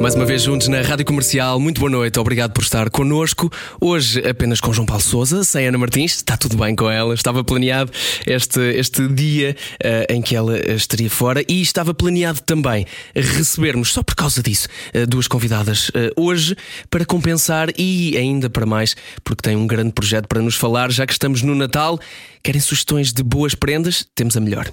Mais uma vez juntos na Rádio Comercial, muito boa noite, obrigado por estar connosco. Hoje apenas com João Paulo Souza, sem Ana Martins, está tudo bem com ela. Estava planeado este, este dia eh, em que ela estaria fora e estava planeado também recebermos, só por causa disso, eh, duas convidadas eh, hoje para compensar e ainda para mais, porque tem um grande projeto para nos falar, já que estamos no Natal. Querem sugestões de boas prendas? Temos a melhor.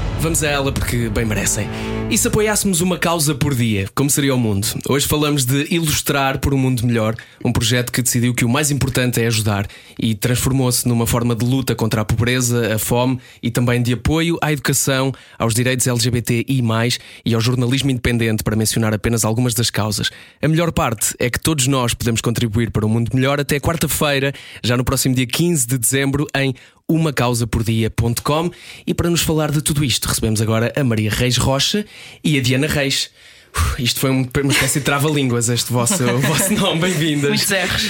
Vamos a ela porque bem merecem. E se apoiássemos uma causa por dia, como seria o mundo? Hoje falamos de Ilustrar por um Mundo Melhor, um projeto que decidiu que o mais importante é ajudar e transformou-se numa forma de luta contra a pobreza, a fome e também de apoio à educação, aos direitos LGBTI, e ao jornalismo independente, para mencionar apenas algumas das causas. A melhor parte é que todos nós podemos contribuir para um mundo melhor até quarta-feira, já no próximo dia 15 de dezembro, em umacausapordia.com. E para nos falar de tudo isto, recebemos agora a Maria Reis Rocha e a Diana Reis. Isto foi um- uma espécie de trava-línguas, este vosso, o vosso nome. Bem-vindas. Muitos erros.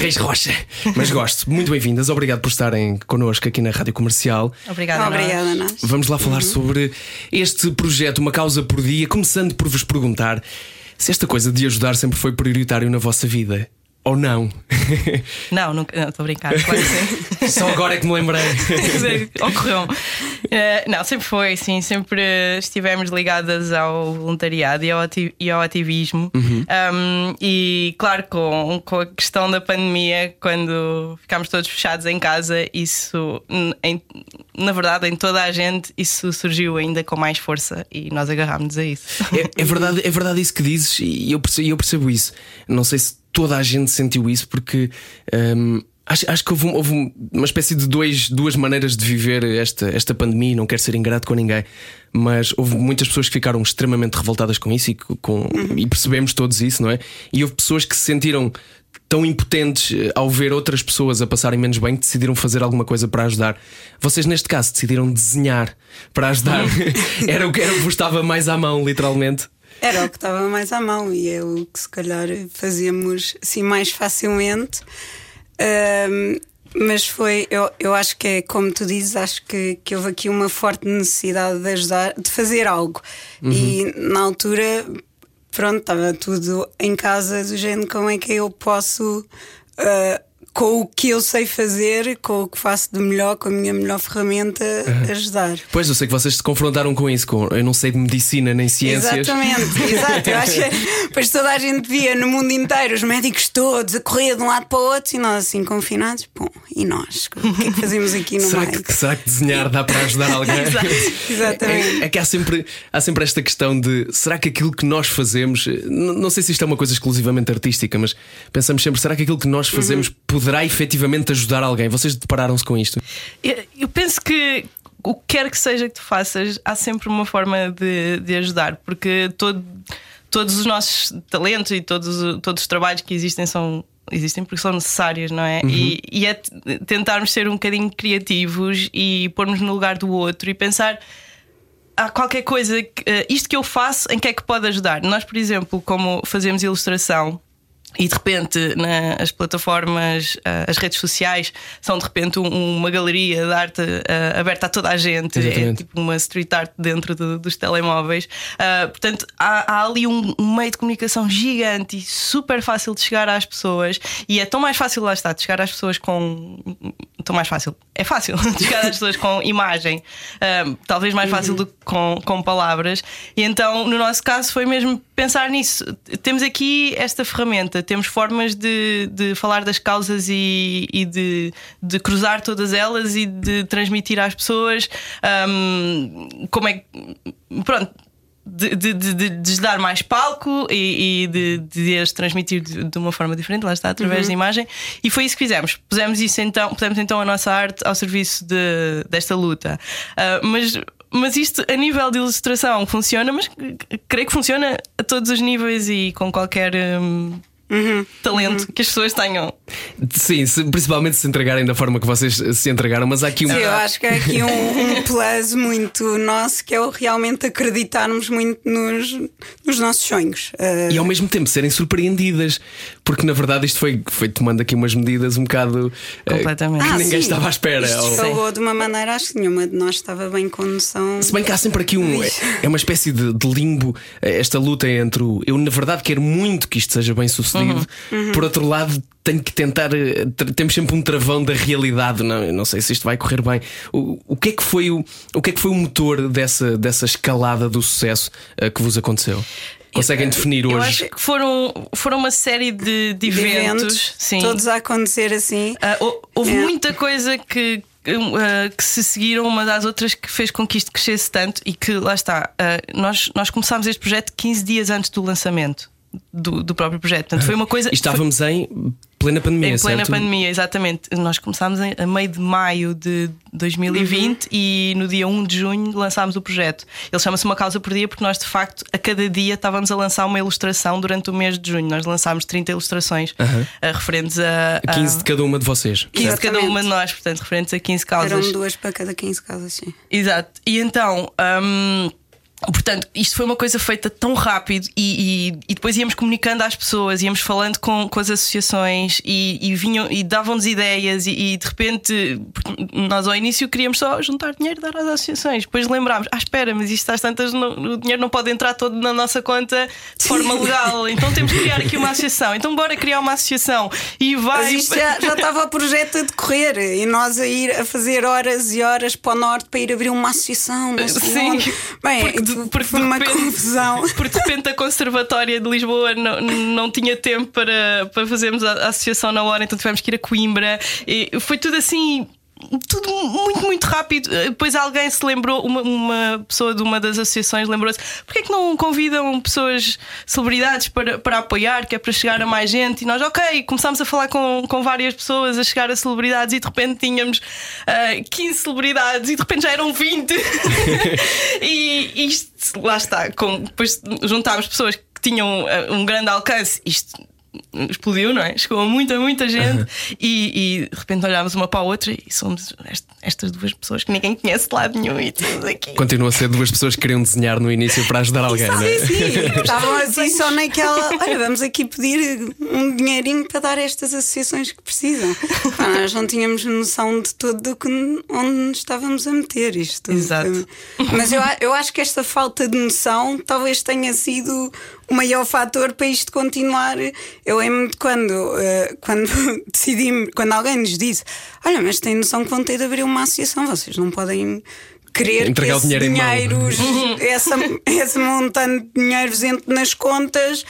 Reis Rocha. Mas gosto. Muito bem-vindas. Obrigado por estarem connosco aqui na Rádio Comercial. Obrigada. nós. Obrigada, a nós. Vamos lá falar sobre este projeto, uma causa por dia, começando por vos perguntar se esta coisa de ajudar sempre foi prioritário na vossa vida. Ou não? Não, nunca- não, estou a brincar. Claro que sim. Só agora é que me lembrei. Ocorreu-me. Eh, não, sempre foi, sim. Sempre estivemos ligadas ao voluntariado e ao, ati- e ao ativismo. Um, e, claro, com, com a questão da pandemia, quando ficámos todos fechados em casa, isso, em- na verdade, em toda a gente, isso surgiu ainda com mais força e nós agarrámos a isso. É, é verdade, é verdade isso que dizes e eu percebo, eu percebo isso. Não sei se toda a gente sentiu isso, porque hum, acho, acho que houve, um- houve um- uma espécie de dois, duas maneiras de viver esta, esta pandemia. e Não quero ser ingrato com ninguém, mas houve muitas pessoas que ficaram extremamente revoltadas com isso e, com, e percebemos todos isso, não é? E houve pessoas que se sentiram tão impotentes eh, ao ver outras pessoas a passarem menos bem que decidiram fazer alguma coisa para ajudar. Vocês, neste caso, decidiram desenhar para ajudar. era, o que, era o que vos estava mais à mão, literalmente. Era o que estava mais à mão e é o que se calhar fazíamos assim mais facilmente. Ahm, mas foi, eu, eu acho que é como tu dizes, acho que, que houve aqui uma forte necessidade de ajudar, de fazer algo. E na altura, pronto, estava tudo em casa do género, como é que eu posso. ah, com o que eu sei fazer, com o que faço de melhor, com a minha melhor ferramenta, ajudar. Pois, eu sei que vocês se confrontaram com isso, com eu não sei de medicina nem ciências. Exatamente, exato. Eu acho que depois toda a gente via no mundo inteiro os médicos todos a correr de um lado para o outro e nós assim confinados. Bom, e nós? O que é que fazemos aqui no Será que, será que desenhar dá para ajudar alguém? Exatamente. É, é que há sempre, há sempre esta questão de será que aquilo que nós fazemos, não sei se isto é uma coisa exclusivamente artística, mas pensamos sempre, será que aquilo que nós fazemos Uhum. Poderá efetivamente ajudar alguém? Vocês depararam-se com isto? Eu, eu penso que o que quer que seja que tu faças, há sempre uma forma de, de ajudar, porque todo, todos os nossos talentos e todos, todos os trabalhos que existem são. Existem porque são necessários, não é? E, e é tentarmos ser um bocadinho criativos e pormos no lugar do outro e pensar há qualquer coisa, que, eh, isto que eu faço, em que é que pode ajudar? Nós, por exemplo, como fazemos ilustração. E de repente, nas plataformas, eh, as redes sociais são de repente um- uma galeria de arte eh, aberta a toda a gente, é Exatamente. tipo uma street art dentro do- dos telemóveis. Ah, portanto, há, há ali um, um meio de comunicação gigante e super fácil de chegar às pessoas, e é tão mais fácil, lá está, de chegar às pessoas com. Tão mais fácil, é fácil de chegar às pessoas com imagem, ah, talvez mais fácil do que com, com palavras. E então, no nosso caso, foi mesmo pensar nisso. Temos aqui esta ferramenta, temos formas de, de falar das causas e, e de, de cruzar todas elas e de transmitir às pessoas hum, como é que. Pronto. De, de, de, de, lhes dar mais palco e, e de, de as transmitir de, uma forma diferente, lá está, através da imagem, e foi isso que fizemos. Pusemos isso então, pusemos então a nossa arte ao serviço de, desta luta. Ah, mas mas isto a nível de ilustração funciona, mas creio que funciona a todos os níveis e com qualquer hum, talento que as pessoas tenham. Sim, se- principalmente se entregarem da forma que vocês se entregaram, mas há aqui um. Sim, eu acho que é aqui um, um plus muito nosso que é o realmente acreditarmos muito nos, nos nossos sonhos. Uh, E ao mesmo tempo serem surpreendidas, porque na verdade isto foi, foi tomando aqui umas medidas um bocado eh, Completamente. que ah, ninguém sim, estava à espera. Isto Ou- de uma maneira, acho que nenhuma de nós estava bem com noção. Se bem que há sempre aqui um. É, é uma espécie de, de limbo, eh, esta luta entre o. Eu, na verdade, quero muito que isto seja bem sucedido, Uhum. por outro lado, tenho que tentar. eh, Temos sempre um travão da realidade, não, eu não sei se isto vai correr bem. O, o, que, é que, foi o, o que é que foi o motor dessa, dessa escalada do sucesso eh, que vos aconteceu? Conseguem definir Eu hoje? acho que foram, foram uma série de, de de eventos, sim. todos a acontecer assim. Hou- houve É. muita coisa que, ah, que se seguiram uma das outras que fez com que isto crescesse tanto e que lá está. ah, nós, nós começámos este projeto 15 dias antes do lançamento do, do próprio projeto. Portanto, foi uma coisa. E estávamos em plena pandemia, Em plena certo? pandemia, exatamente. Nós começámos em- a meio de maio de 2020 e no dia 1 de junho lançámos o projeto. Ele chama-se Uma Causa por Dia porque nós, de facto, a cada dia estávamos a lançar uma ilustração durante o mês de junho. Nós lançámos 30 ilustrações ah, referentes a, a 15 de cada uma de vocês. 15 de cada uma de nós, portanto, referentes a 15 causas. Eram duas para cada 15 causas, sim. Exato. E então. hum, Portanto, isto foi uma coisa feita tão rápido e, e- e depois íamos comunicando às pessoas, íamos falando com, com as associações e, e vinham e davam-nos ideias e, de repente nós ao início queríamos só juntar dinheiro e dar às associações. Depois lembrámos, ah, espera, mas isto às tantas não- o dinheiro não pode entrar todo na nossa conta de forma legal, então temos que criar aqui uma associação. Então bora criar uma associação e vai. Mas isto já, já estava o projeto a decorrer e nós a ir a fazer horas e horas para o norte para ir abrir uma associação. Sim. Bem, porque porque foi de uma repente- confusão. Porque de repente a Conservatória de Lisboa não, não tinha tempo para, para fazermos a, a associação na hora, então tivemos que ir a Coimbra. E foi tudo assim. Tudo muito, muito rápido. Depois alguém se lembrou, uma, uma pessoa de uma das associações lembrou-se: porquê é que não convidam pessoas, celebridades, para, para apoiar, que é para chegar a mais gente? E nós, ok, começámos a falar com, com várias pessoas, a chegar a celebridades, e de repente tínhamos ah, 15 celebridades, e de repente já eram 20. e isto, lá está, com, depois juntámos pessoas que tinham ah, um grande alcance, isto explodiu, não é? Chegou a muita, muita gente e, e de repente olhámos uma para a outra e somos est- estas duas pessoas que ninguém conhece de lado nenhum e tudo aqui. Continua a ser duas pessoas que queriam desenhar no início para ajudar alguém, não é? Sim, sim. Estavam assim só naquela. Olha, vamos aqui pedir um dinheirinho para dar a estas associações que precisam. Pá, nós não tínhamos noção de todo do que, onde nos estávamos a meter isto. Exato. Mas eu, eu acho que esta falta de noção talvez tenha sido o maior fator para isto continuar. Eu lembro de quando, eh, quando decidimos, quando alguém nos disse: Olha, mas tem noção que vão ter de abrir uma associação, vocês não podem. Querer Entregar que esse dinheiro em mão." dinheiro, essa, esse montante de dinheiro entre nas contas.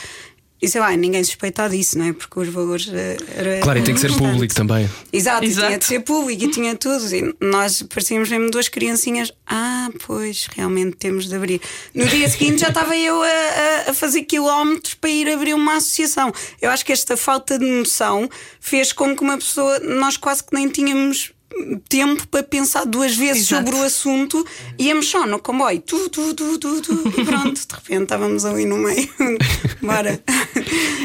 E sei lá, ninguém suspeita disso, não é? Porque os valores eh, era Claro, e tem que ser importante. público também. Exato, e Exato. tinha de ser público e tinha tudo. E nós parecíamos mesmo duas criancinhas. Ah, pois, realmente temos de abrir. No dia seguinte já estava eu a, a- a fazer quilómetros para ir abrir uma associação. Eu acho que esta falta de noção fez com que uma pessoa, nós quase que nem tínhamos tempo para pensar duas vezes Exato. sobre o assunto íamos só no comboio. Tu, tu, tu, tu, tu, e pronto, de repente estávamos ali no meio. Bora.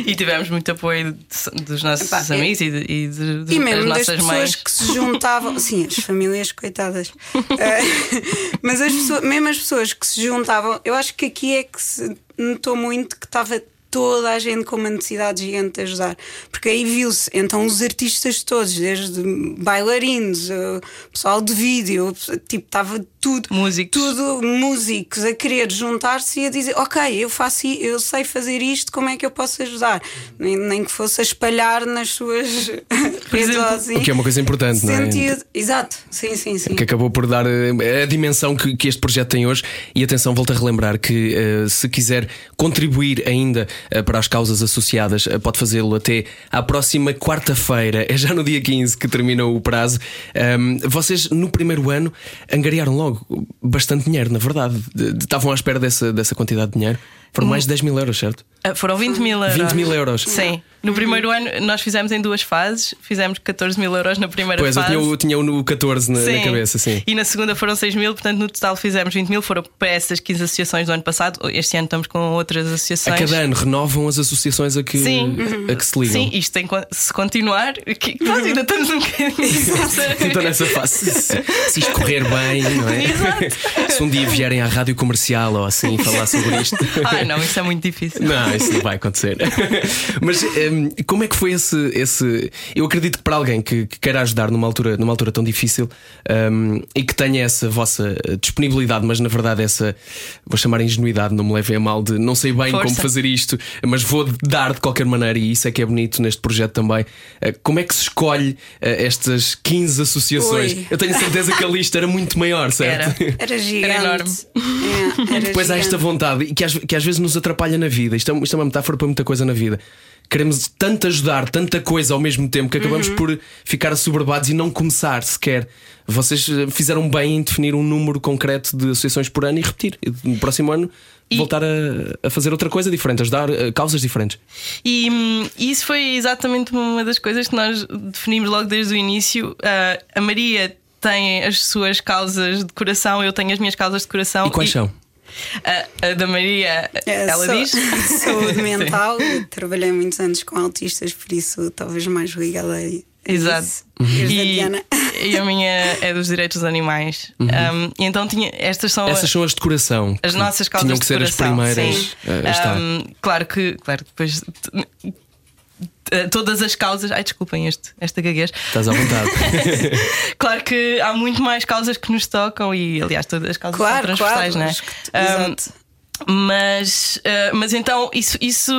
E tivemos muito apoio de- dos nossos Epá, é- amigos e, de, e de- de- E das mesmo das nossas pessoas mães. que se juntavam, sim, as famílias coitadas, Eh, mas as pessoas, mesmo as pessoas que se juntavam, eu acho que aqui é que se notou muito que estava toda a gente com uma necessidade gigante de ajudar, porque aí viu-se então os artistas todos, desde bailarinos, eh, pessoal de vídeo, tipo, estava tudo, Músicos. tudo músicos a querer juntar-se e a dizer, ok, eu faço, eu sei fazer isto, como é que eu posso ajudar? Nem, nem que fosse a espalhar nas suas redes assim. O que é uma coisa importante, não é? Sentido. Exato, sim, sim, sim. que acabou por dar eh, a dimensão que, que este projeto tem hoje. E atenção, volto a relembrar que eh, se quiser contribuir ainda para as causas associadas, eh, pode fazê-lo até à próxima quarta-feira. É já no dia 15 que termina o prazo. Ahm, vocês, no primeiro ano, angariaram logo bastante dinheiro, na verdade. De- de- Estavam à espera dessa, dessa quantidade de dinheiro. Foram mais de 10 mil euros, certo? Ah, Foram 20 mil euros. 20 mil euros. Sim. No primeiro ano nós fizemos em duas fases. Fizemos 14 mil euros na primeira Pois, eu fase. tinha, o- tinha o 14 na, na cabeça, sim. E na segunda foram 6 mil, portanto no total fizemos 20 mil. Foram para essas 15 associações do ano passado. Este ano estamos com outras A associações. cada ano renovam as associações a que, Sim. a que se ligam. Sim, isto tem que se continuar. Que nós ainda estamos um bocadinho. Então nessa fase, se, se isto correr bem, não é? Se um dia vierem à rádio comercial ou assim falar sobre isto. Ai não, isso é muito difícil. Não, isso não vai acontecer. Mas hum, como é que foi esse, esse. Eu acredito que para alguém que, que queira ajudar numa altura, numa altura tão difícil hum, e que tenha essa vossa disponibilidade, mas na verdade essa, vou chamar ingenuidade, não me levem a mal de não sei bem Força. como fazer isto, mas vou dar de qualquer maneira, e isso é que é bonito neste projeto também. Uh, Como é que se escolhe uh, estas 15 associações? Ui. Eu tenho certeza que a lista era muito maior, certo? Era. Era gigante. enorme. É, era Depois há esta gigante. vontade e que às, que às vezes nos atrapalha na vida. Isto é, isto é uma metáfora para muita coisa na vida. Queremos tanto ajudar, tanta coisa ao mesmo tempo que acabamos Uhum. por ficar assoberbados e não começar sequer. Vocês eh, fizeram bem em definir um número concreto de associações por ano e repetir. E No próximo ano, E- voltar a, a fazer outra coisa diferente, ajudar eh, causas diferentes. E hum, isso foi exatamente uma das coisas que nós definimos logo desde o início. Ah, a Maria tem as suas causas de coração, eu tenho as minhas causas de coração. E quais são? A, a da Maria, É, ela sa- diz. Saúde mental. Trabalhei muitos anos com autistas, por isso talvez mais ligada a a Exato. isso. E E, e a minha é dos direitos dos animais. Um, e então tinha, estas são Essas são as de coração. as que nossas causas Tinham que ser as primeiras Sim. a. Um, claro que, claro que depois. T- Todas as causas. Ai, desculpem este, esta gaguez. Estás à vontade. Claro que há muito mais causas que nos tocam e, aliás, todas as causas Claro, são transversais, claro. não é? que- Um, Exato. Mas, uh, mas então, isso, isso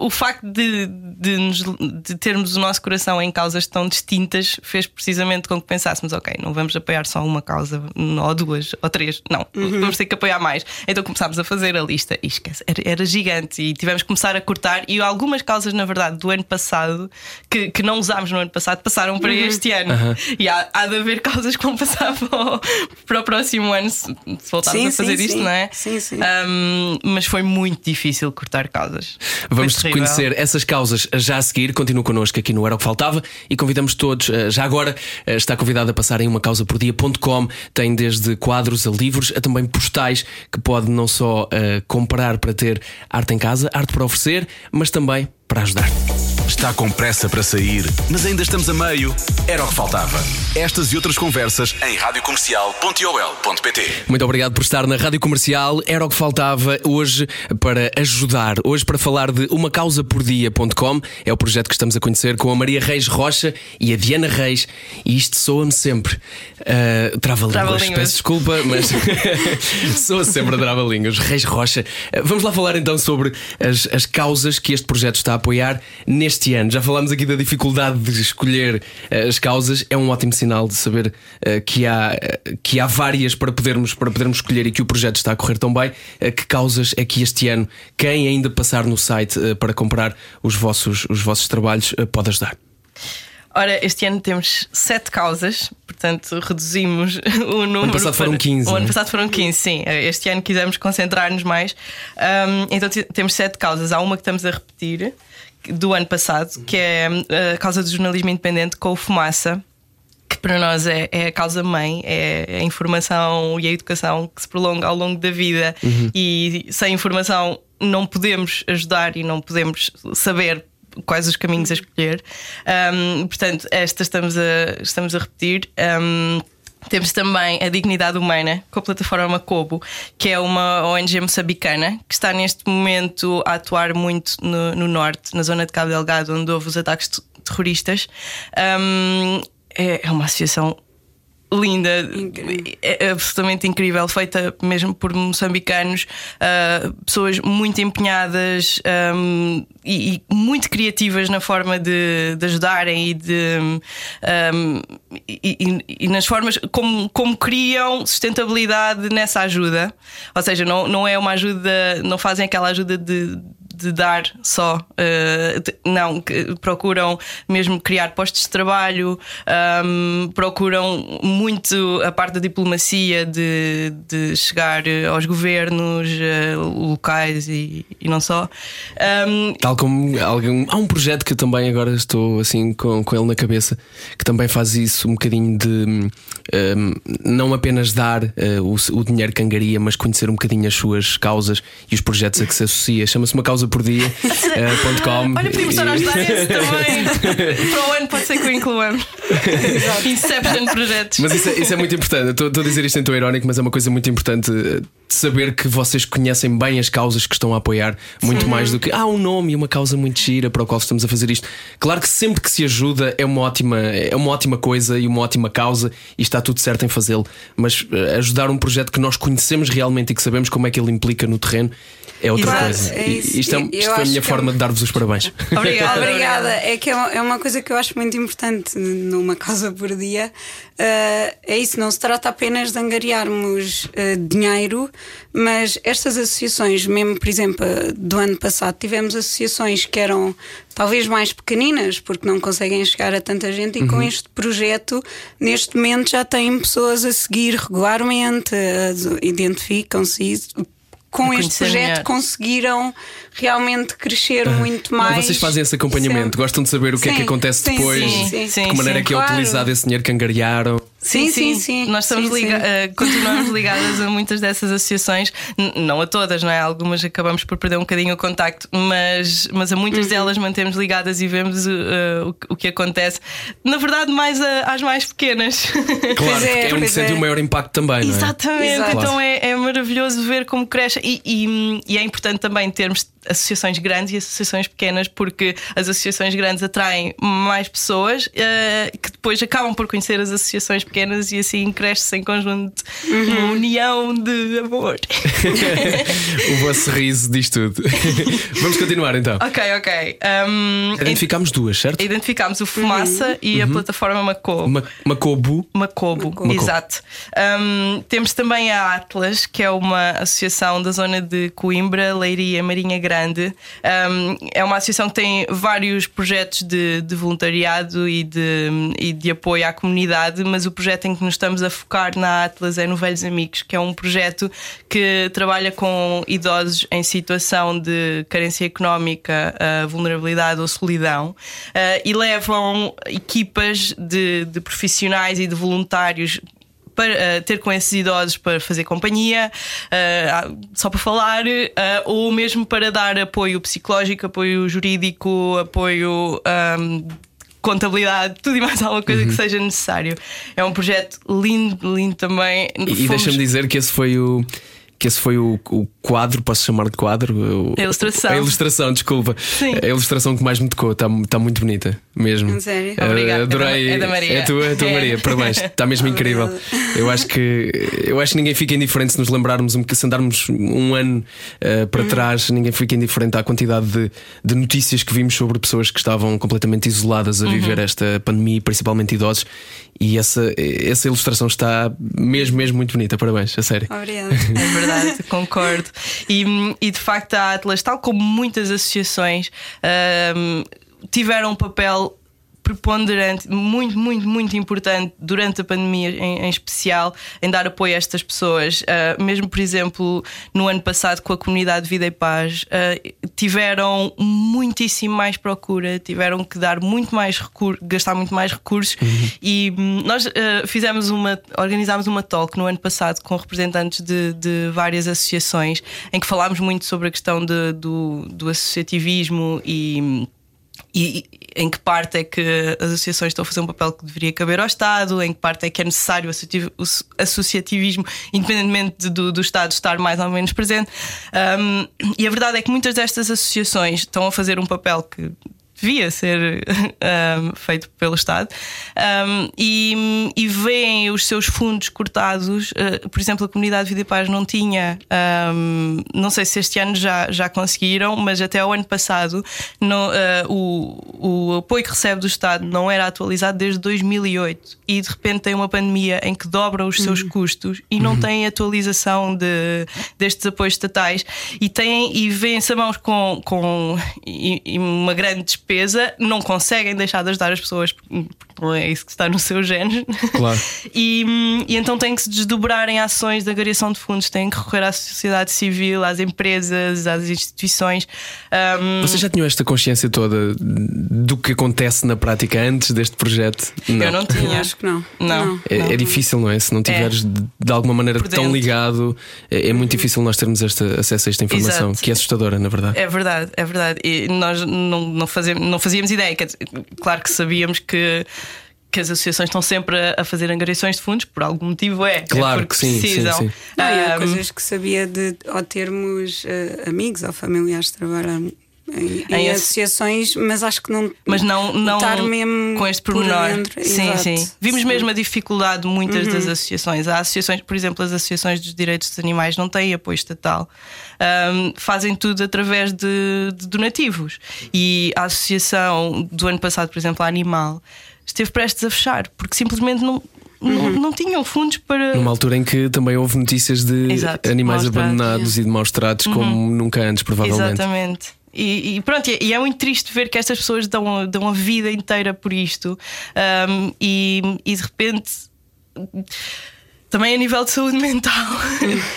o facto de, de, nos- de termos o nosso coração em causas tão distintas fez precisamente com que pensássemos: ok, não vamos apoiar só uma causa, ou duas, ou três, não, Uhum. vamos ter que apoiar mais. Então começámos a fazer a lista e esquece, era, era gigante e tivemos que começar a cortar. E algumas causas, na verdade, do ano passado que, que não usámos no ano passado passaram para Uhum. este ano. E há, há de haver causas que vão passar para o, para o próximo ano se, se voltarmos Sim, a fazer sim, isto, sim. não é? Sim, sim. Um, mas foi muito difícil cortar causas. Vamos Foi terrível. conhecer essas causas já a seguir. Continua connosco aqui no Era o que Faltava e convidamos todos, eh, já agora, eh, está convidado a passar em umacausapordia.com. Tem desde quadros a livros, a também postais que pode não só eh, comprar para ter arte em casa, arte para oferecer, mas também para ajudar. Está com pressa para sair, mas ainda estamos a meio. Era o que faltava. Estas e outras conversas em radiocomercial.ol.pt. Muito obrigado por estar na Rádio Comercial. Era o que faltava hoje para ajudar. Hoje para falar de umacausapordia.com. É o projeto que estamos a conhecer com a Maria Reis Rocha e a Diana Reis. E isto soa-me sempre. Uh, Trava-línguas. Trava-línguas. Peço desculpa, mas soa sempre a trava-línguas. Reis Rocha. Uh, Vamos lá falar então sobre as, as causas que este projeto está a apoiar neste ano. Já falámos aqui da dificuldade de escolher uh, as causas. É um ótimo sinal de saber uh, que, há, uh, que há várias para podermos, para podermos escolher e que o projeto está a correr tão bem. Que causas é que este ano, quem ainda passar no site para comprar os vossos, os vossos trabalhos, pode ajudar? Ora, este ano temos sete causas, portanto reduzimos o número. passado foram para- 15, O ano passado foram 15, sim. Este ano quisemos concentrar-nos mais. Um, então temos sete causas. Há uma que estamos a repetir do ano passado, que é hum, a causa do jornalismo independente com o Fumaça. Que para nós é, é a causa mãe, é a informação e a educação que se prolonga ao longo da vida, e sem informação não podemos ajudar e não podemos saber quais os caminhos a escolher. Um, portanto, esta estamos a, estamos a repetir. Um, temos também a Dignidade Humana com a plataforma Cobo, que é uma ONG moçambicana que está neste momento a atuar muito no, no norte, na zona de Cabo Delgado, onde houve os ataques te- terroristas. Um, é, é uma associação linda, Incrível. é absolutamente incrível, feita mesmo por moçambicanos, ah, pessoas muito empenhadas ahm, e, e muito criativas na forma de, de ajudarem e de ahm, e, e- e nas formas como, como criam sustentabilidade nessa ajuda. Ou seja, não, não é uma ajuda, não fazem aquela ajuda de de dar só, uh, não, procuram mesmo criar postos de trabalho, um, procuram muito a parte da diplomacia de, de chegar aos governos uh, locais e, e, não só. Um, Tal como algum, há um projeto que também agora estou assim com, com ele na cabeça que também faz isso um bocadinho de um, não apenas dar uh, o, o dinheiro que angaria, mas conhecer um bocadinho as suas causas e os projetos a que se associa. Chama-se uma causa por dia.com. Uh, Olha, podemos estar a ajudar esse também. Para o ano pode ser que o incluamos. Inception projetos. Mas isso é, isso é muito importante. Estou, estou a dizer isto em tom irónico, mas é uma coisa muito importante eh, de saber que vocês conhecem bem as causas que estão a apoiar, muito Sim. mais do que ah, um nome e uma causa muito gira para o qual estamos a fazer isto. Claro que sempre que se ajuda é uma ótima, é uma ótima coisa e uma ótima causa e está tudo certo em fazê-lo, mas eh, ajudar um projeto que nós conhecemos realmente e que sabemos como é que ele implica no terreno é outra Exato, coisa. É isto, é, isto foi a minha forma é... de dar-vos os parabéns. Obrigada. Obrigada. É que é uma, é uma, coisa que eu acho muito importante numa causa por dia. Uh, é isso, não se trata apenas de angariarmos uh, dinheiro, mas estas associações, mesmo por exemplo, do ano passado, tivemos associações que eram talvez mais pequeninas, porque não conseguem chegar a tanta gente, e uhum. com este projeto, neste momento, já têm pessoas a seguir regularmente, identificam-se com este projeto melhor. conseguiram realmente crescer muito mais. Vocês fazem esse acompanhamento, gostam de saber o que sim, é que acontece sim, depois, sim, de que maneira é que é utilizado esse dinheiro que angariaram. Sim, sim, sim. Nós estamos liga uh, continuamos ligadas a muitas dessas associações, não a todas, não é? Algumas acabamos por perder um bocadinho o contacto, mas, mas a muitas uhum. delas mantemos ligadas e vemos uh, o, o, que acontece. Na verdade, mais a, às mais pequenas. Claro, é, é onde sente é. o maior impacto também. Não é? Exatamente, Exato. então é, é maravilhoso ver como cresce e, e, e é importante também termos associações grandes e associações pequenas, porque as associações grandes atraem mais pessoas uh, que depois acabam por conhecer as associações pequenas e assim cresce em conjunto uhum. uma união de amor. o vosso riso diz tudo. Vamos continuar então. Ok, ok. Um, Identificámos duas, certo? Identificámos o Fumaça uhum. e a uhum. plataforma Macobo. Ma Macobo. Macobo, Macobo. exato. Um, temos também a Atlas, que é uma associação da zona de Coimbra, Leiria, Marinha Grande grande. Um, é uma associação que tem vários projetos de, de voluntariado e de, e de, apoio à comunidade, mas o projeto em que nos estamos a focar na Atlas é no Velhos Amigos, que é um projeto que trabalha com idosos em situação de carência económica, uh, vulnerabilidade ou solidão uh, e levam equipas de, de profissionais e de voluntários para uh, ter com esses idosos para fazer companhia, uh, só para falar, uh, ou mesmo para dar apoio psicológico, apoio jurídico, apoio. Um, contabilidade, tudo e mais alguma coisa uhum. que seja necessário. É um projeto lindo, lindo também. E, Fomos... e deixa-me dizer que esse foi o que esse foi o, o quadro, posso chamar de quadro? A ilustração. A ilustração, desculpa. Sim. A ilustração que mais me tocou, está tá muito bonita, mesmo. Sério? Uh, Obrigada. Adorei. É da, Maria. É a tua, é a tua é. Maria, parabéns. Está mesmo incrível. Eu acho que eu acho que ninguém fica indiferente se nos lembrarmos, se andarmos um ano uh, para uhum. trás, ninguém fica indiferente à quantidade de, de, notícias que vimos sobre pessoas que estavam completamente isoladas a viver uhum. esta pandemia, principalmente idosos. E essa, essa ilustração está mesmo, mesmo muito bonita. Parabéns, a sério. Obrigada. É verdade, concordo. E, e de facto a Atlas, tal como muitas associações, um, tiveram um papel preponderante, muito, muito, muito importante durante a pandemia em, em especial, em dar apoio a estas pessoas. Uh, mesmo, por exemplo, no ano passado com a comunidade Vida e Paz, uh, tiveram muitíssimo mais procura, tiveram que dar muito mais recursos, gastar muito mais recursos uhum. e um, nós uh, fizemos uma, organizámos uma talk no ano passado com representantes de, de várias associações em que falámos muito sobre a questão de, do, do associativismo e e em que parte é que as associações estão a fazer um papel que deveria caber ao Estado, em que parte é que é necessário o associativismo, independentemente do, do Estado estar mais ou menos presente. Um, e a verdade é que muitas destas associações estão a fazer um papel que devia ser um, feito pelo Estado, um, e, e veem os seus fundos cortados. Uh, por exemplo, a comunidade Vida e Paz não tinha, um, não sei se este ano já, já conseguiram, mas até o ano passado uh, o, o apoio que recebe do Estado não era atualizado desde 2008 e de repente tem uma pandemia em que dobra os seus uhum. custos e não uhum. tem atualização de, destes apoios estatais e têm e vêem-se a mãos com, com e, e uma grande despesa não conseguem deixar de ajudar as pessoas, porque não é isso que está no seu género. Claro. e, e então têm que se desdobrar em ações de agregação de fundos, têm que recorrer à sociedade civil, às empresas, às instituições. Um... Vocês já tinham esta consciência toda do que acontece na prática antes deste projeto? Não. Eu não tinha. Acho que não. Não. não. É, é, difícil, não é? Se não tiveres é. de alguma maneira tão ligado, é, é, muito difícil nós termos este acesso a esta informação, Exato. que é assustadora, na verdade. É verdade, é verdade. E nós não, não fazemos não fazíamos ideia. Claro que sabíamos que que as associações estão sempre a fazer angariações de fundos, por algum motivo é. claro é que sim. Precisam. Sim, sim. Não, há coisas que sabia de ou termos uh, amigos ou familiares que trabalham em, em, associações, mas acho que não. Mas não, não estar mesmo com este pormenor. Por sim, Exato. sim. Vimos sim. mesmo a dificuldade de muitas uhum. das associações. Há associações, por exemplo, as associações dos direitos dos animais não têm apoio estatal. Um, fazem tudo através de, de donativos. E a associação do ano passado, por exemplo, a Animal, esteve prestes a fechar, porque simplesmente não, não, uhum. não, tinham fundos para. Numa altura em que também houve notícias de Exato, animais abandonados e de maus tratos, uhum. como nunca antes, provavelmente. Exatamente. E, e, pronto, e é muito triste ver que estas pessoas dão, dão a vida inteira por isto. Um, e, e de repente também a nível de saúde mental,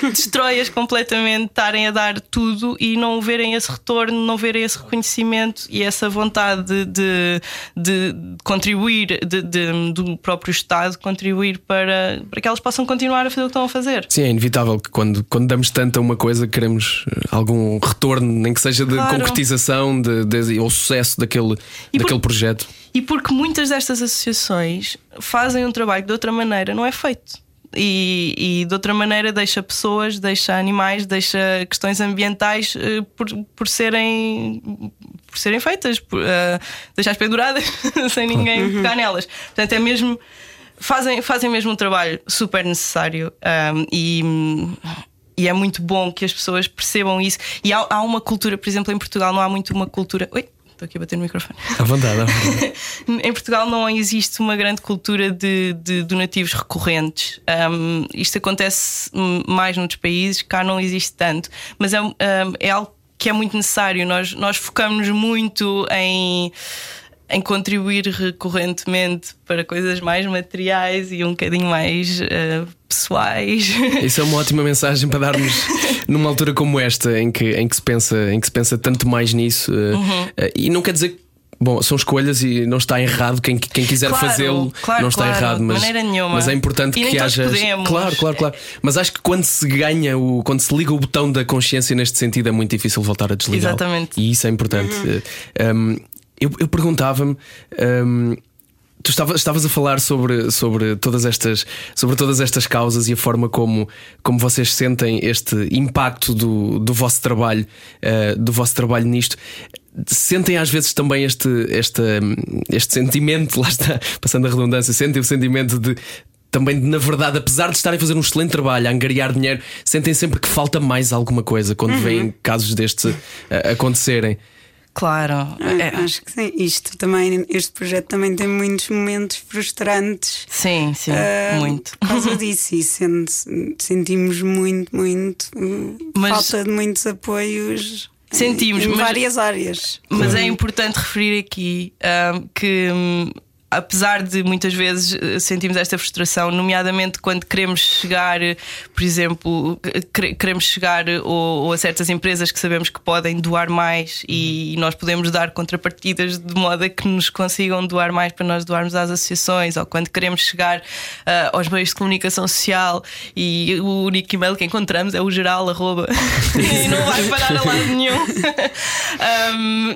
destrói-as completamente estarem a dar tudo e não verem esse retorno, não verem esse reconhecimento e essa vontade de, de, de contribuir, de, de, do próprio Estado contribuir para, para que elas possam continuar a fazer o que estão a fazer. Sim, é inevitável que quando, quando damos tanto a uma coisa queremos eh, algum retorno, nem que seja de claro. concretização de, de, ou sucesso daquele, daquele por, projeto. E porque muitas destas associações fazem um trabalho que de outra maneira não é feito e, e, de outra maneira deixa pessoas, deixa animais, deixa questões ambientais uh, por, por, serem, por serem feitas, por, uh, deixar penduradas sem ninguém uhum. pegar nelas. Portanto, é mesmo. Fazem, fazem mesmo um trabalho super necessário um, e, e é muito bom que as pessoas percebam isso. E há, há uma cultura, por exemplo, em Portugal não há muito uma cultura. Oi? Estou aqui a bater no microfone. À vontade. À vontade. em Portugal não existe uma grande cultura de, de donativos recorrentes. Um, isto acontece mais noutros países, cá não existe tanto. Mas é, um, é algo que é muito necessário. Nós, nós focamos muito em em contribuir recorrentemente para coisas mais materiais e um bocadinho mais uh, pessoais. Isso é uma ótima mensagem para darmos numa altura como esta, em que, em que, se, pensa, em que se pensa tanto mais nisso. Uh, uhum. uh, e não quer dizer que Bom, são escolhas e não está errado. Quem, quem quiser claro, fazê-lo claro, não está claro, errado. Mas, de maneira nenhuma. mas é importante e que haja. Claro, claro, claro. Mas acho que quando se ganha, o, quando se liga o botão da consciência neste sentido, é muito difícil voltar a desligar. Exatamente. E isso é importante. Uhum. Um, eu, eu perguntava-me. Um, tu estavas, estavas a falar sobre, sobre, todas estas, sobre todas estas causas e a forma como, como vocês sentem este impacto do, do vosso trabalho, uh, do vosso trabalho nisto. Sentem às vezes também este, este, este sentimento, lá está, passando a redundância, sentem o sentimento de também, na verdade, apesar de estarem a fazer um excelente trabalho, a angariar dinheiro, sentem sempre que falta mais alguma coisa quando uhum. veem casos destes uh, acontecerem. Claro. É. Acho que sim. Isto também, este projeto também tem muitos momentos frustrantes. Sim, sim, uh, muito. Por causa disso, e sendo, sentimos muito, muito mas, falta de muitos apoios. Sentimos, em, em várias áreas. Mas é importante referir aqui uh, que. Apesar de muitas vezes eh, sentirmos esta frustração, nomeadamente quando queremos chegar, por exemplo, queremos chegar ou, ou, a certas empresas que sabemos que podem doar mais e nós podemos dar contrapartidas de modo a que nos consigam doar mais para nós doarmos às associações, ou quando queremos chegar uh, aos meios de comunicação social e o único e-mail que encontramos é o geral arroba e não vai parar a lado nenhum. um,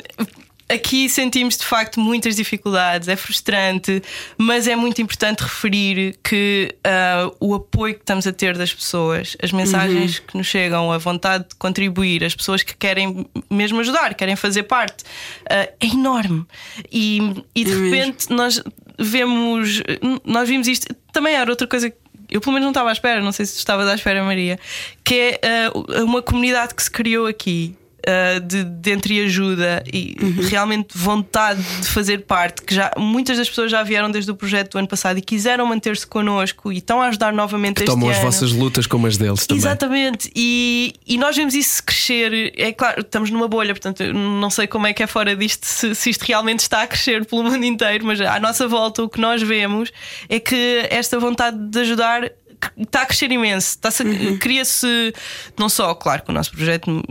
aqui sentimos de facto muitas dificuldades, é frustrante, mas é muito importante referir que uh, o apoio que estamos a ter das pessoas, as mensagens uhum. que nos chegam, a vontade de contribuir, as pessoas que querem mesmo ajudar, querem fazer parte, uh, é enorme. E, e de é repente mesmo. nós vemos, nós vimos isto, também era outra coisa que eu pelo menos não estava à espera, não sei se estavas à espera, Maria, que é uh, uma comunidade que se criou aqui uh, de, de entreajuda e uhum. realmente vontade de fazer parte, que já muitas das pessoas já vieram desde o projeto do ano passado e quiseram manter-se connosco e estão a ajudar novamente que este tomam ano. as vossas lutas como as deles também. Exatamente, e, e nós vemos isso crescer. É claro, estamos numa bolha, portanto, não sei como é que é fora disto, se, se isto realmente está a crescer pelo mundo inteiro, mas à nossa volta o que nós vemos é que esta vontade de ajudar está a crescer imenso. Está uhum. Cria-se, não só, claro, que o nosso projeto,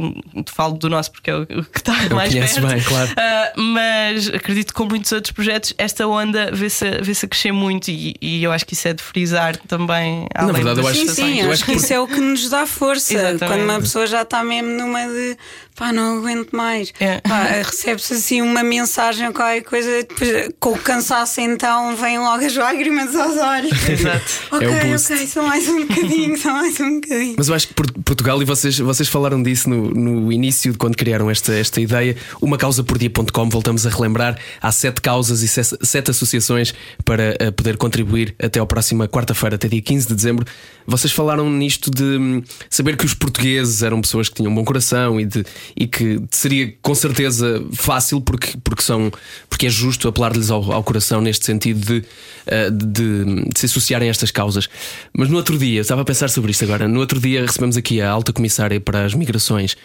falo do nosso porque é o que está Eu mais perto, bem, claro. Uh, mas acredito que com muitos outros projetos, esta onda vê-se vê -se a crescer muito e, e, eu acho que isso é de frisar também. Na verdade, eu acho, sim, sim, eu acho que isso é o que nos dá força. Exatamente. Quando uma pessoa já está mesmo numa de pá, não aguento mais. É. Recebe-se assim uma mensagem ou qualquer coisa, depois, com o cansaço então vêm logo as lágrimas aos olhos. Exato. ok, é ok, mais um bocadinho, só mais um bocadinho. Mas eu acho que Portugal, e vocês, vocês falaram disso no, no início, de quando criaram esta, esta ideia, uma causa por dia.com, voltamos a relembrar, há sete causas e sete associações para uh, poder contribuir até ao próxima quarta-feira, até dia 15 de dezembro. Vocês falaram nisto de hum, saber que os portugueses eram pessoas que tinham um bom coração e de e que seria com certeza fácil porque, porque, são, porque é justo apelar-lhes ao, ao, coração neste sentido de, eh, de, de, se associarem a estas causas. Mas no outro dia, estava a pensar sobre isto agora, no outro dia recebemos aqui a alta comissária para as migrações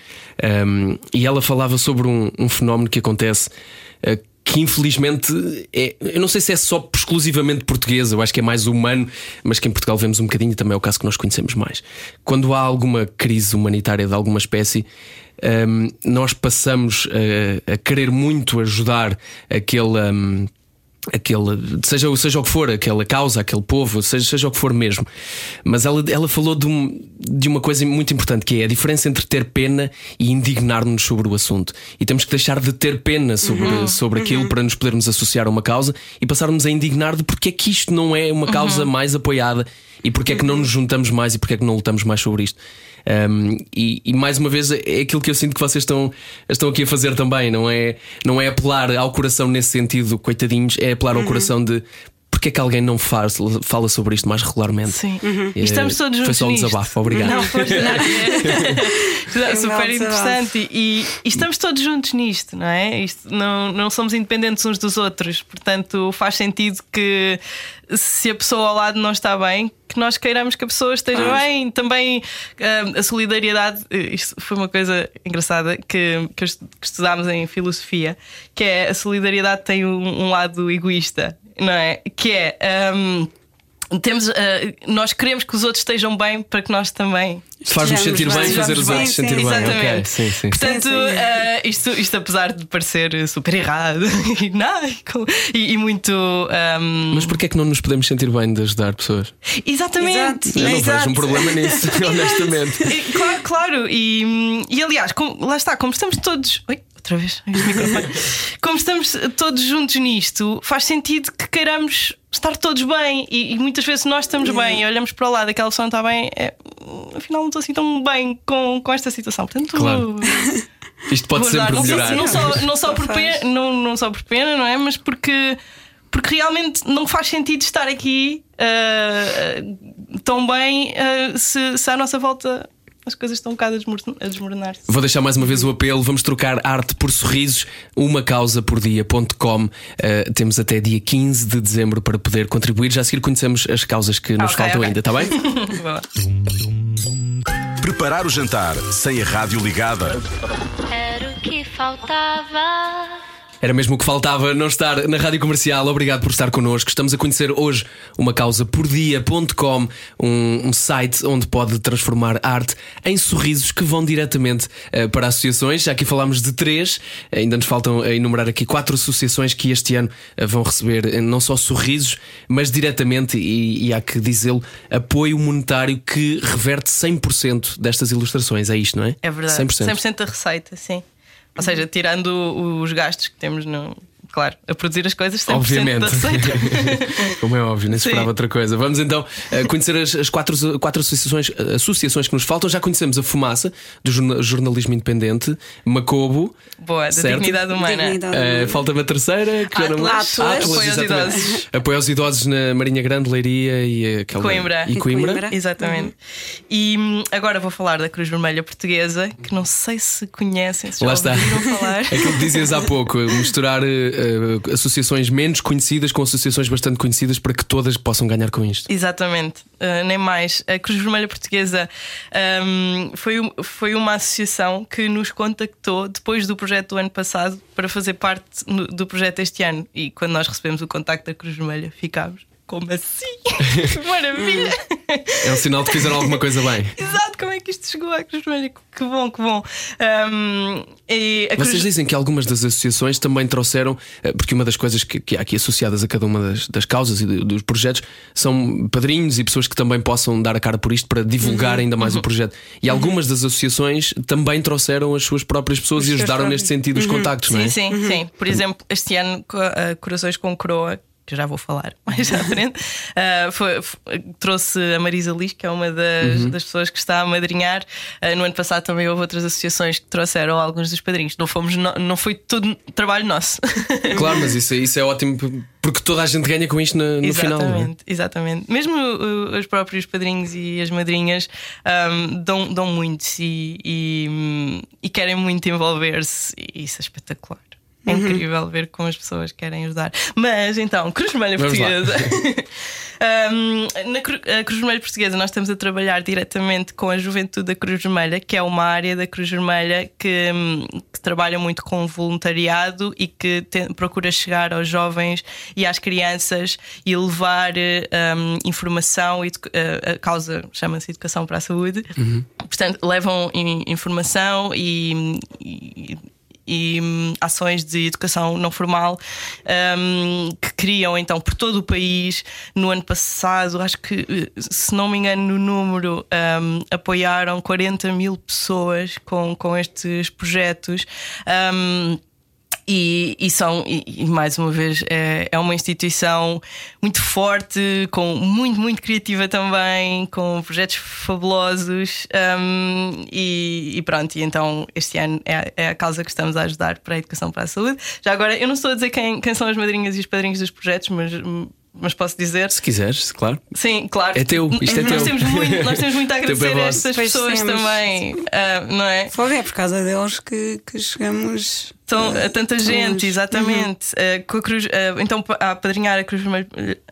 um, e ela falava sobre um, um fenómeno que acontece. Uh, que infelizmente é, eu não sei se é só exclusivamente portuguesa, eu acho que é mais humano, mas que em Portugal vemos um bocadinho também é o caso que nós conhecemos mais. Quando há alguma crise humanitária de alguma espécie, um, nós passamos a, a, querer muito ajudar aquele. Um, aquele, seja, seja o que for, aquela causa, aquele povo, seja, seja o que for mesmo. Mas ela, ela falou de, um, de uma coisa muito importante que é a diferença entre ter pena e indignar-nos sobre o assunto. E temos que deixar de ter pena sobre, uhum, sobre aquilo uhum. para nos podermos associar a uma causa e passarmos a indignar de porque é que isto não é uma causa uhum. mais apoiada e porque é que não nos juntamos mais e porque é que não lutamos mais sobre isto. Um, e, e, mais uma vez é aquilo que eu sinto que vocês estão, estão aqui a fazer também, não é, não é apelar ao coração nesse sentido, coitadinhos, é apelar ao uhum. coração de porque é que alguém não faz, fala sobre isto mais regularmente? Sim. Uhum. E estamos todos juntos. Foi só um desabafo, obrigado. Não, foi é super interessante. E, e, estamos todos juntos nisto, não é? Isto, não, não somos independentes uns dos outros, portanto faz sentido que se a pessoa ao lado não está bem, que nós queiramos que a pessoa esteja ah. bem. Também uh, a solidariedade, isto foi uma coisa engraçada que, que estudámos em filosofia, que é a solidariedade tem um, um lado egoísta, não é? Que é. Um, temos, uh, nós queremos que os outros estejam bem para que nós também Faz-nos sentir bem, fazer os outros sentir bem. Exatamente. Okay. Sim, sim. Portanto, uh, isto, isto apesar de parecer super errado e, não, e, e muito. Um... Mas porquê é que não nos podemos sentir bem de ajudar pessoas? Exatamente. Eu não Exato. vejo um problema nisso, honestamente. claro, claro. E, e aliás, como, lá está, como estamos todos. Oi? Outra vez Como estamos todos juntos nisto, faz sentido que queiramos estar todos bem. E, e muitas vezes nós estamos bem e olhamos para o lado, aquela pessoa não está bem, é, afinal não estou assim tão bem com, com esta situação. Portanto, claro. Isto pode sempre não melhorar. Não só, não, só por pena, não, não só por pena, não é? Mas porque, porque realmente não faz sentido estar aqui uh, tão bem uh, se, se à nossa volta as coisas estão um bocado a desmoronar-se. Vou deixar mais uma vez o apelo: vamos trocar arte por sorrisos, uma causa por dia.com. Uh, temos até dia 15 de dezembro para poder contribuir. Já a seguir conhecemos as causas que nos okay, faltam okay. ainda, está bem? Preparar o jantar sem a rádio ligada. Era o que faltava. Era mesmo o que faltava não estar na rádio comercial. Obrigado por estar connosco. Estamos a conhecer hoje uma causa por dia.com, um, um, site onde pode transformar arte em sorrisos que vão diretamente uh, para associações. Já aqui falámos de três, ainda nos faltam a enumerar aqui quatro associações que este ano uh, vão receber não só sorrisos, mas diretamente, e, e há que dizê-lo, apoio monetário que reverte 100% destas ilustrações. É isto, não é? É verdade. 100%, 100 da receita, sim. Ou seja, tirando os gastos que temos no, claro, a produzir as coisas 100% Obviamente. da receita. Como é óbvio, nem se esperava outra coisa. Vamos então eh, conhecer as, as quatro, quatro associações, eh, associações que nos faltam. Já conhecemos a Fumaça, do jorna- jornalismo independente, Macobo. Boa, da Certo. dignidade humana. Dignidade. eh, Falta-me a terceira, que já não me- Atlas, Atlas, apoio aos idosos. Apoio aos idosos na Marinha Grande, Leiria e aquela. Coimbra. E Coimbra. Coimbra. Exatamente. E hum, agora vou falar da Cruz Vermelha Portuguesa, que não sei se conhecem, se já Lá está. ouviram falar. Aquilo que dizias há pouco, misturar eh, eh, associações menos conhecidas com associações bastante conhecidas para que todas possam ganhar com isto. Exatamente, Uh, nem mais. A Cruz Vermelha Portuguesa um, foi, foi uma associação que nos contactou depois do projeto do ano passado para fazer parte no- do projeto este ano. E quando nós recebemos o contacto da Cruz Vermelha, ficámos. Como assim? que maravilha! É um sinal de que fizeram alguma coisa bem. Exato, como é que isto chegou à Cruz Vermelha? Que bom, que bom. Um, e a Cruz- Vocês dizem que algumas das associações também trouxeram, eh, porque uma das coisas que, que há aqui associadas a cada uma das, das causas e dos projetos são padrinhos e pessoas que também possam dar a cara por isto para divulgar ainda mais o projeto. E algumas das associações também trouxeram as suas próprias pessoas Os e ajudaram próprios. neste sentido os contactos, não é? Sim, sim, sim. Por exemplo, este ano, Corações com Coroa, que eu já vou falar mais à frente, ah, foi- foi- trouxe a Marisa Lis, que é uma das, Uhum. das pessoas que está a madrinhar. Ah, no ano passado também houve outras associações que trouxeram alguns dos padrinhos. Não, fomos no- não foi tudo trabalho nosso. Claro, mas isso, isso é ótimo porque toda a gente ganha com isto na- no final. não é? Exatamente, exatamente. Mesmo uh, os próprios padrinhos e as madrinhas um, dão, dão muito e, e, hum, e querem muito envolver-se, e isso é espetacular. É Uhum. incrível ver como as pessoas querem ajudar. Mas então, Cruz Vermelha Vamos. Portuguesa. Um, na Cru- a Cruz Vermelha Portuguesa, nós estamos a trabalhar diretamente com a juventude da Cruz Vermelha, que é uma área da Cruz Vermelha que, hum, que trabalha muito com voluntariado e que te- procura chegar aos jovens e às crianças e levar hum, informação. E a causa chama-se Educação para a Saúde. Portanto, levam in- informação e- e e hum, ações de educação não formal hum, que criam então por todo o país. No ano passado, acho que, se não me engano, no número hum, apoiaram 40 mil pessoas com, com estes projetos. E, e são, e, e mais uma vez, é, é uma instituição muito forte, com muito, muito criativa também, com projetos fabulosos. um, e, e pronto, e então este ano é, é a causa que estamos a ajudar para a educação para a saúde. Já agora, eu não estou a dizer quem, quem são as madrinhas e os padrinhos dos projetos, mas. Mas posso dizer, Se quiseres, claro. sim, claro. É teu, isto é nós teu. Temos muito, nós temos muito a agradecer a estas Pois pessoas temos. também, ah, não é? Fogo é por causa deles que, que chegamos. Eh, a tanta longe. gente, exatamente. Eh, com a cruz, eh, então, a apadrinhar a Cruz, Vermelha,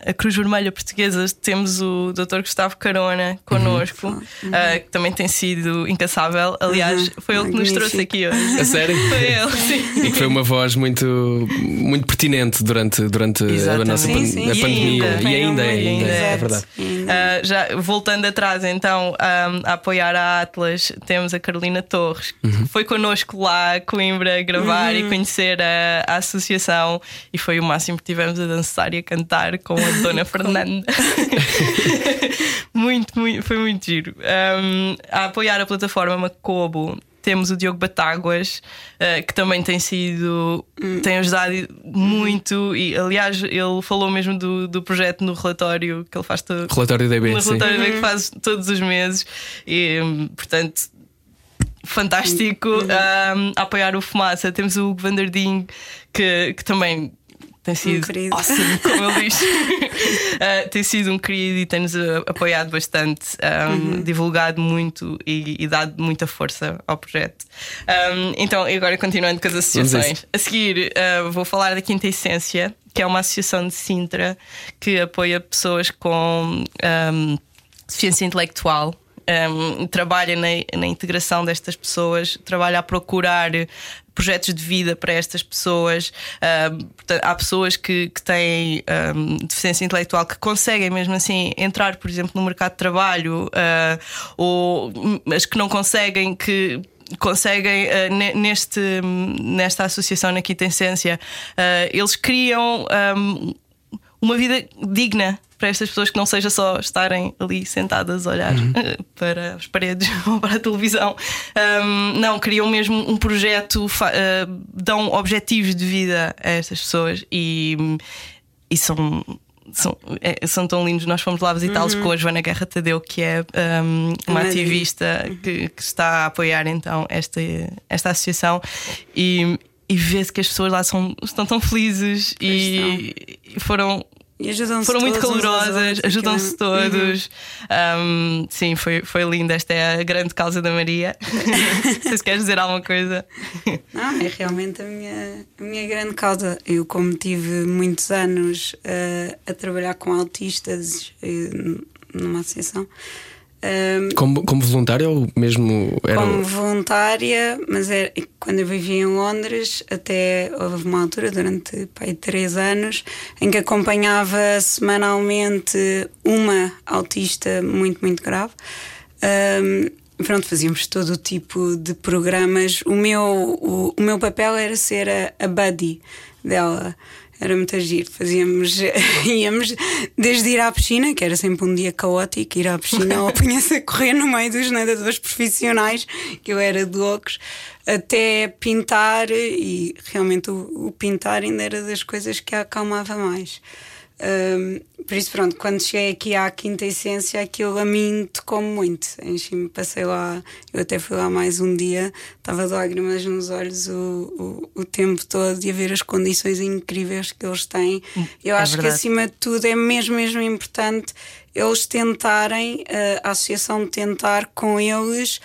a Cruz Vermelha Portuguesa, temos o Dr. Gustavo Carona connosco, eh, que também tem sido incansável. Aliás, Uhum. foi ele que nos trouxe aqui hoje. A sério? Foi ele, sim. E que foi uma voz muito, muito pertinente durante, durante a nossa Sim, sim. a E pandemia. ainda. E ainda é, Foi ainda é, é verdade. Ainda. Ah, já voltando atrás, então, ah, a apoiar a Atlas, temos a Carolina Torres, que foi connosco lá a Gravar e conhecer a, a associação, e foi o máximo que tivemos a dançar e a cantar com a Dona Fernanda. muito, muito, foi muito giro. Um, a apoiar a plataforma Macobo. Temos o Diogo Batáguas, ah, que também tem sido, tem ajudado muito, e aliás, ele falou mesmo do, do projeto no relatório que ele faz todo, Relatório da no EB, sim. relatório que faz todos os meses e hum, portanto fantástico um, a apoiar o Fumaça. Temos o Hugo Vanderding que, que também tem sido querido. awesome, como ele diz. Uh, tem sido um querido e tem-nos uh, apoiado bastante um, divulgado muito e, e dado muita força ao projeto. Um, então e agora continuando com as associações. a seguir uh, vou falar da Quinta Essência que é uma associação de Sintra que apoia pessoas com um, deficiência intelectual. Um, trabalha na, na integração destas pessoas, trabalha a procurar projetos de vida para estas pessoas. Um, portanto, há pessoas que, que têm um, deficiência intelectual que conseguem mesmo assim entrar, por exemplo, no mercado de trabalho, uh, ou mas que não conseguem que conseguem uh, ne- neste, nesta associação na Quinta Essência, uh, eles criam um, uma vida digna para estas pessoas que não seja só estarem ali sentadas a olhar Uhum. eh, para as paredes ou para a televisão. Um, não, criam mesmo um projeto, eh, dão objetivos de vida a estas pessoas e, e são. São, é, são tão lindos. Nós fomos lá visitá-los com a Joana Guerra Tadeu, que é um, uma ativista que, que está a apoiar então esta, esta associação e, e vê-se que as pessoas lá são, estão tão felizes e, e foram E ajudam-se foram muito calorosas, ajudam-se é- todos. Um, sim, foi, foi lindo. Esta é a grande causa da Maria. Se queres dizer alguma coisa. Não, é realmente a minha, a minha grande causa. Eu, como tive muitos anos eh, a trabalhar com autistas eh, numa associação, eh, Como, como voluntário ou mesmo era. como voluntária, mas era, quando eu vivia em Londres, até houve uma altura, durante pai, três anos, em que acompanhava semanalmente uma autista muito, muito grave. Ahm, pronto, fazíamos todo o tipo de programas. O meu, o, o meu papel era ser a, a buddy dela. Era muito giro. Fazíamos, íamos desde ir à piscina, que era sempre um dia caótico, ir à piscina ou punha-se a correr no meio dos nadadores profissionais, que eu era de loucos, até pintar, e realmente o, o pintar ainda era das coisas que a acalmava mais. Hum, por isso, pronto, quando cheguei aqui à Quinta Essência, aquilo a mim tocou muito. Enchi-me, passei lá, eu até fui lá mais um dia, estava de lágrimas nos olhos o, o, o tempo todo e a ver as condições incríveis que eles têm. Eu é acho que verdade. acima de tudo é mesmo, mesmo importante eles tentarem, eh, a associação tentar com eles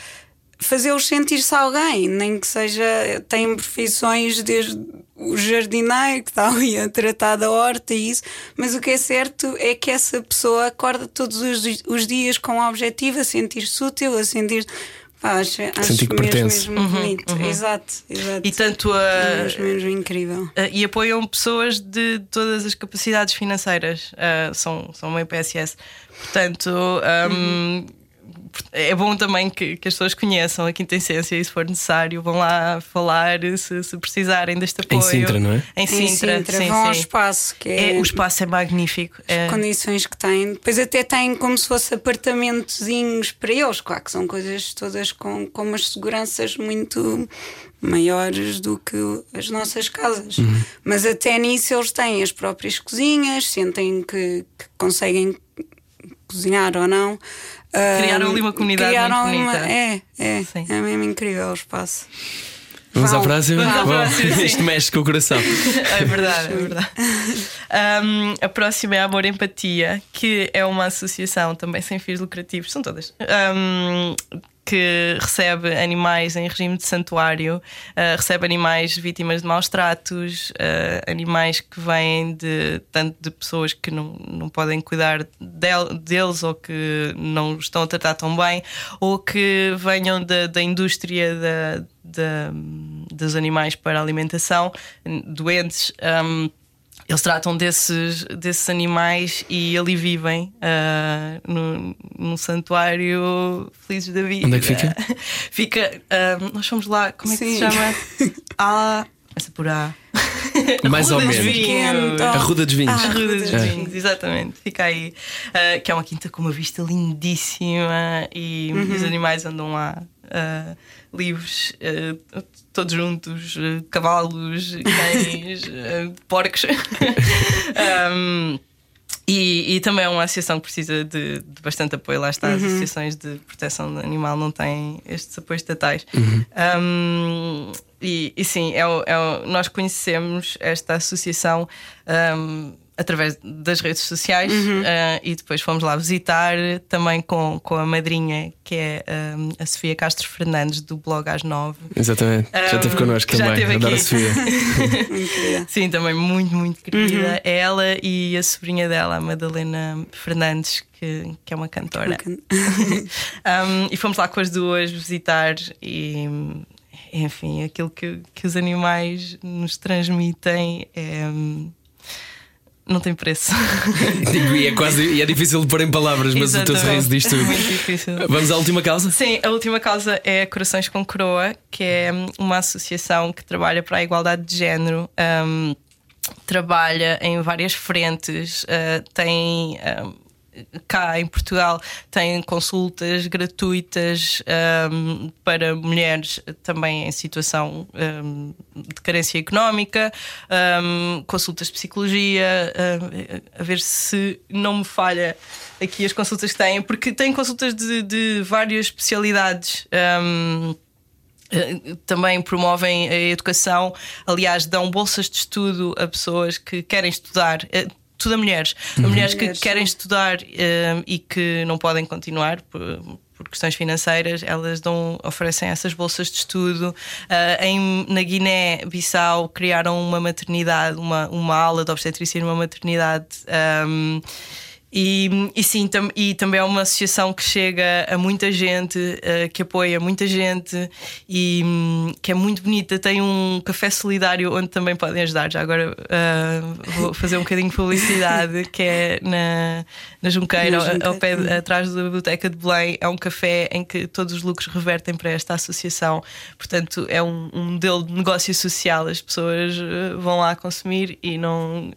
fazê-los sentir-se alguém, nem que seja, têm profissões desde o jardineiro que está ali a tratar da horta e isso, mas o que é certo é que essa pessoa acorda todos os, os dias com o objetivo a sentir-se útil, a sentir. Pá, acho, acho Sentir que mesmo, pertence. mesmo bonito. Exato, exato. E tanto É a. mesmo, mesmo incrível. Uh, e apoiam pessoas de todas as capacidades financeiras. Uh, são, são uma PSS. Portanto, um, é bom também que, que as pessoas conheçam a Quinta Essência e, se for necessário, vão lá falar se, se precisarem deste Em apoio. Sintra, não é? Em Em Sintra, Sintra, sim, vão ao sim. espaço, que É, é, o espaço é magnífico. É, condições que têm. Depois até têm como se fosse apartamentozinhos para eles. Claro que são coisas todas com, com umas seguranças muito maiores do que as nossas casas. Mas até nisso eles têm as próprias cozinhas, sentem que, que conseguem cozinhar ou não. Criaram ali uma comunidade criaram muito uma- bonita. É, é, Sim. é mesmo incrível o espaço. Vamos à Vão. próxima? Vamos à próxima, sim. Isto mexe com o coração. É verdade, é verdade. Um, a próxima é Amor Empatia, que é uma associação também sem fins lucrativos, são todas, um, que recebe animais em regime de santuário, uh, recebe animais vítimas de maus tratos, uh, animais que vêm de tanto de pessoas que não, não podem cuidar del- deles ou que não estão a tratar tão bem, ou que venham da, da indústria da, da- dos animais para alimentação, doentes. um, eles tratam desses, desses animais e ali vivem ah, no, num santuário felizes da vida. Onde é que fica? Fica. ah, nós fomos lá, como é que se Sim. chama? A. Essa por A. Mais ou menos. Vinhos. A Ruda dos Vinhos. Ah, A Ruda dos É. Vinhos, exatamente. Fica aí. Ah, que é uma quinta com uma vista lindíssima e Uhum. os animais andam lá ah, livres, ah, todos juntos, ah, cavalos, cães, ah, porcos. Um, e, e também é uma associação que precisa de, de bastante apoio. Lá está, as associações de proteção do animal não têm estes apoios estatais. Um, e, e sim, é o- é o- nós conhecemos esta associação um, através das redes sociais uh, e depois fomos lá visitar também com, com a madrinha, que é um, a Sofia Castro Fernandes, do blog às nove. Exatamente. Já esteve Um, connosco já também. esteve Adoro a aqui. Sofia. Sim, também muito, muito querida. É ela e a sobrinha dela, a Madalena Fernandes, que, que é uma cantora. Um, e fomos lá com as duas visitar e. Enfim, aquilo que, que os animais nos transmitem é. Não tem preço. E é quase e é difícil de pôr em palavras, mas o teu sorriso diz tudo. Muito difícil. Vamos à última causa? Sim, a última causa é Corações com Coroa, que é uma associação que trabalha para a igualdade de género. Um, trabalha em várias frentes, uh, tem. Uh, cá em Portugal tem consultas gratuitas um, para mulheres também em situação um, de carência económica, um, consultas de psicologia, a ver se não me falha aqui as consultas que têm, porque tem consultas de, de várias especialidades. Também promovem a educação, aliás, dão bolsas de estudo a pessoas que querem estudar tudo a mulheres. Uhum. A mulheres que querem estudar uh, e que não podem continuar por, por questões financeiras, elas dão, oferecem essas bolsas de estudo. Uh, em, na Guiné-Bissau criaram uma maternidade, uma, uma aula de obstetrícia numa maternidade. Um, ehm, e, e sim, tam, e também é uma associação que chega a muita gente, uh, que apoia muita gente e um, que é muito bonita. Tem um café solidário onde também podem ajudar. Já agora uh, vou fazer um bocadinho de publicidade, que é na, na Junqueira, na ao pé, atrás da Biblioteca de Belém. É um café em que todos os lucros revertem para esta associação. Portanto, é um, um modelo de negócio social. As pessoas uh, vão lá consumir e não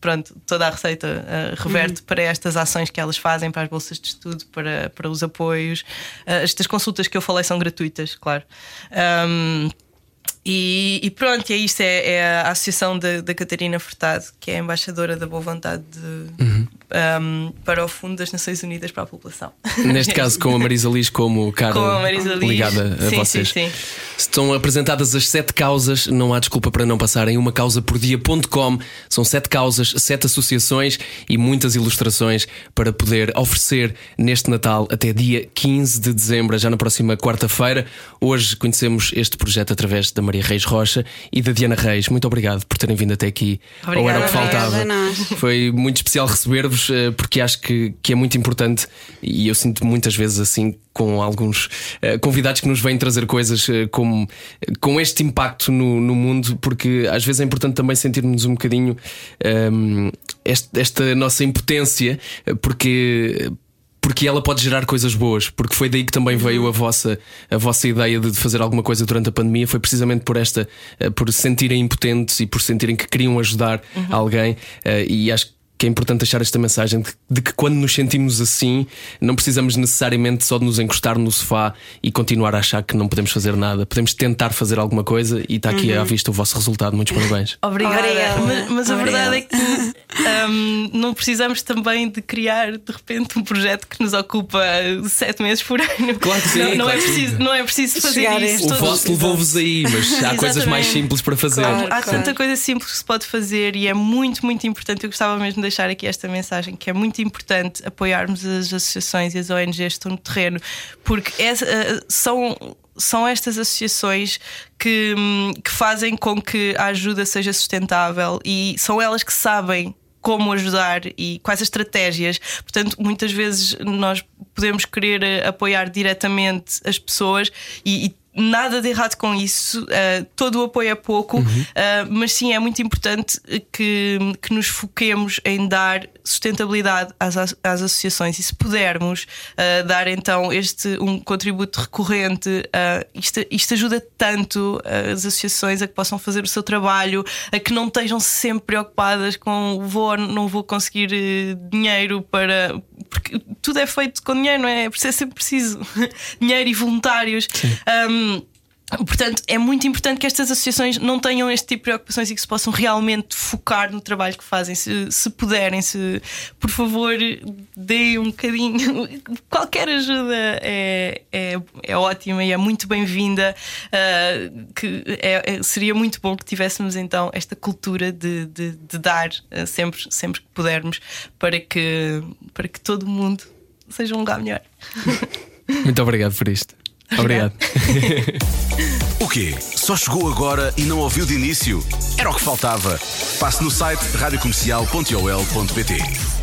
pronto, toda a receita uh, reverte uhum. para estas ações que elas fazem, para as bolsas de estudo, para, para os apoios. Uh, estas consultas que eu falei são gratuitas, claro. Um, e, e, pronto, é isto: é, é a associação da Catarina Furtado, que é a embaixadora da boa vontade de, uhum um, para o Fundo das Nações Unidas para a População. Neste caso, com a Marisa Liz como cara ligada a sim, vocês. Sim, sim. Estão apresentadas as sete causas, não há desculpa para não passarem uma causa por dia.com. São sete causas, sete associações e muitas ilustrações para poder oferecer neste Natal até dia 15 de dezembro, já na próxima quarta-feira. Hoje conhecemos este projeto através da Maria Reis Rocha e da Diana Reis. Muito obrigado por terem vindo até aqui. Obrigada, Ou era o que faltava. Foi muito especial receber-vos eh, porque acho que, que é muito importante e eu sinto muitas vezes assim com alguns uh, convidados que nos vêm trazer coisas uh, como, com este impacto no, no, mundo, porque às vezes é importante também sentirmos um bocadinho um, ehm, este, esta nossa impotência, porque porque ela pode gerar coisas boas, porque foi daí que também veio a vossa, a vossa ideia de fazer alguma coisa durante a pandemia, foi precisamente por esta, por se sentirem impotentes e por sentirem que queriam ajudar uhum. alguém, e acho que que é importante deixar esta mensagem de, de, que quando nos sentimos assim, não precisamos necessariamente só de nos encostar no sofá e continuar a achar que não podemos fazer nada. Podemos tentar fazer alguma coisa e está aqui uhum. à vista o vosso resultado. Muitos parabéns. Obrigada. Obrigada. Mas, mas a verdade é que um, não precisamos também de criar de repente um projeto que nos ocupa sete meses por ano. Claro que sim. Não, não claro é, preciso, não é preciso fazer Chegar isso. O vosso levou-vos aí, mas há coisas mais simples para fazer. Claro, há claro. tanta coisa simples que se pode fazer e é muito, muito importante. Eu gostava mesmo de deixar aqui esta mensagem que é muito importante apoiarmos as associações e as ONGs que estão no terreno, porque uh, são são estas associações que, hum, que fazem com que a ajuda seja sustentável e são elas que sabem como ajudar e quais as estratégias. Portanto, muitas vezes nós podemos querer eh, apoiar diretamente as pessoas e, e nada de errado com isso, uh, todo o apoio é pouco, uhum. uh, mas sim é muito importante que, que nos foquemos em dar sustentabilidade às, às associações e se pudermos uh, dar então este um contributo recorrente, isto, isto ajuda tanto as associações a que possam fazer o seu trabalho, a que não estejam sempre preocupadas com vou não vou conseguir dinheiro para. Porque tudo é feito com dinheiro, não é? É, é sempre preciso dinheiro e voluntários. Um, Portanto, é muito importante que estas associações não tenham este tipo de preocupações e que se possam realmente focar no trabalho que fazem. Se, se puderem, se por favor deem um bocadinho. Qualquer ajuda é, é, é ótima e é muito bem-vinda. Uh, que é, é, seria muito bom que tivéssemos então esta cultura de, de, de dar uh, sempre, sempre que pudermos para que, para que todo mundo seja um lugar melhor. Muito obrigado por isto. Obrigado. o quê? Só chegou agora e não ouviu de início? Era o que faltava. Passe no site radiocomercial.ol.pt.